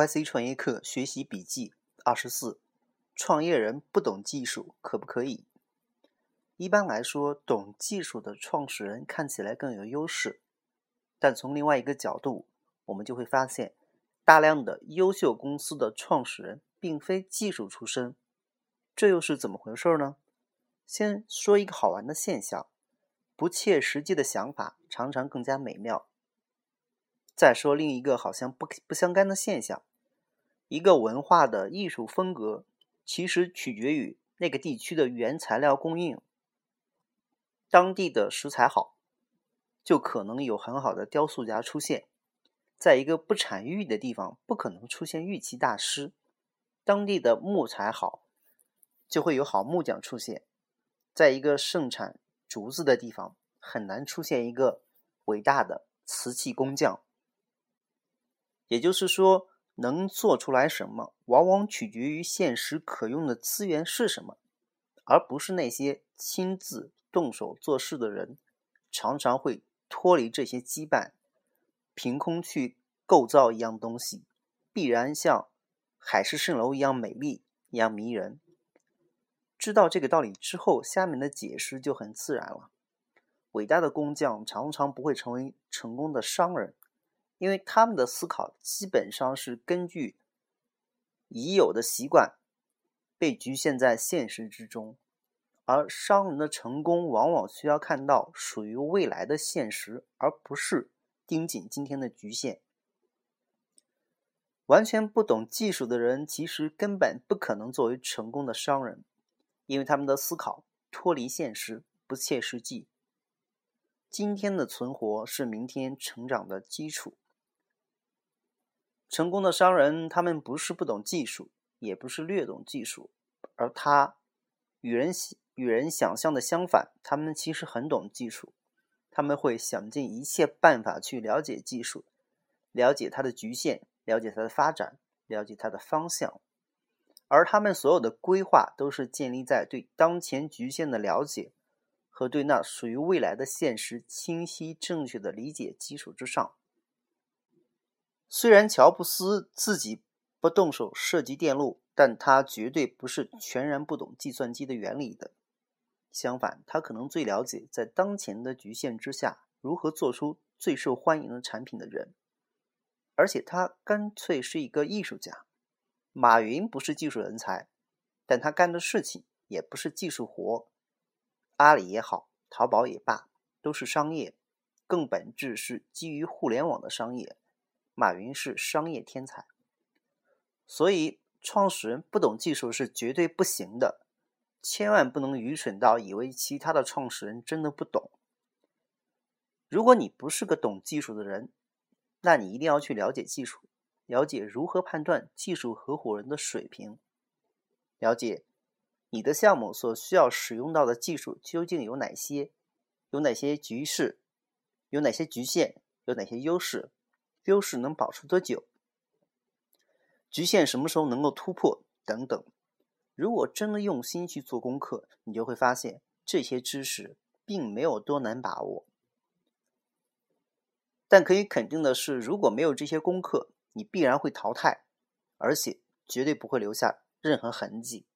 YC 创业课学习笔记二十四：创业人不懂技术可不可以？一般来说，懂技术的创始人看起来更有优势，但从另外一个角度，我们就会发现，大量的优秀公司的创始人并非技术出身，这又是怎么回事呢？先说一个好玩的现象：不切实际的想法常常更加美妙。再说另一个好像不不相干的现象，一个文化的艺术风格其实取决于那个地区的原材料供应。当地的食材好，就可能有很好的雕塑家出现；在一个不产玉的地方，不可能出现玉器大师。当地的木材好，就会有好木匠出现；在一个盛产竹子的地方，很难出现一个伟大的瓷器工匠。也就是说，能做出来什么，往往取决于现实可用的资源是什么，而不是那些亲自动手做事的人。常常会脱离这些羁绊，凭空去构造一样东西，必然像海市蜃楼一样美丽，一样迷人。知道这个道理之后，下面的解释就很自然了。伟大的工匠常常不会成为成功的商人。因为他们的思考基本上是根据已有的习惯，被局限在现实之中，而商人的成功往往需要看到属于未来的现实，而不是盯紧今天的局限。完全不懂技术的人，其实根本不可能作为成功的商人，因为他们的思考脱离现实，不切实际。今天的存活是明天成长的基础。成功的商人，他们不是不懂技术，也不是略懂技术，而他与人与人想象的相反，他们其实很懂技术，他们会想尽一切办法去了解技术，了解它的局限，了解它的发展，了解它的方向，而他们所有的规划都是建立在对当前局限的了解和对那属于未来的现实清晰正确的理解基础之上。虽然乔布斯自己不动手设计电路，但他绝对不是全然不懂计算机的原理的。相反，他可能最了解在当前的局限之下如何做出最受欢迎的产品的人。而且他干脆是一个艺术家。马云不是技术人才，但他干的事情也不是技术活。阿里也好，淘宝也罢，都是商业，更本质是基于互联网的商业。马云是商业天才，所以创始人不懂技术是绝对不行的。千万不能愚蠢到以为其他的创始人真的不懂。如果你不是个懂技术的人，那你一定要去了解技术，了解如何判断技术合伙人的水平，了解你的项目所需要使用到的技术究竟有哪些，有哪些局势，有哪些局限，有哪些优势。优势能保持多久？局限什么时候能够突破？等等。如果真的用心去做功课，你就会发现这些知识并没有多难把握。但可以肯定的是，如果没有这些功课，你必然会淘汰，而且绝对不会留下任何痕迹。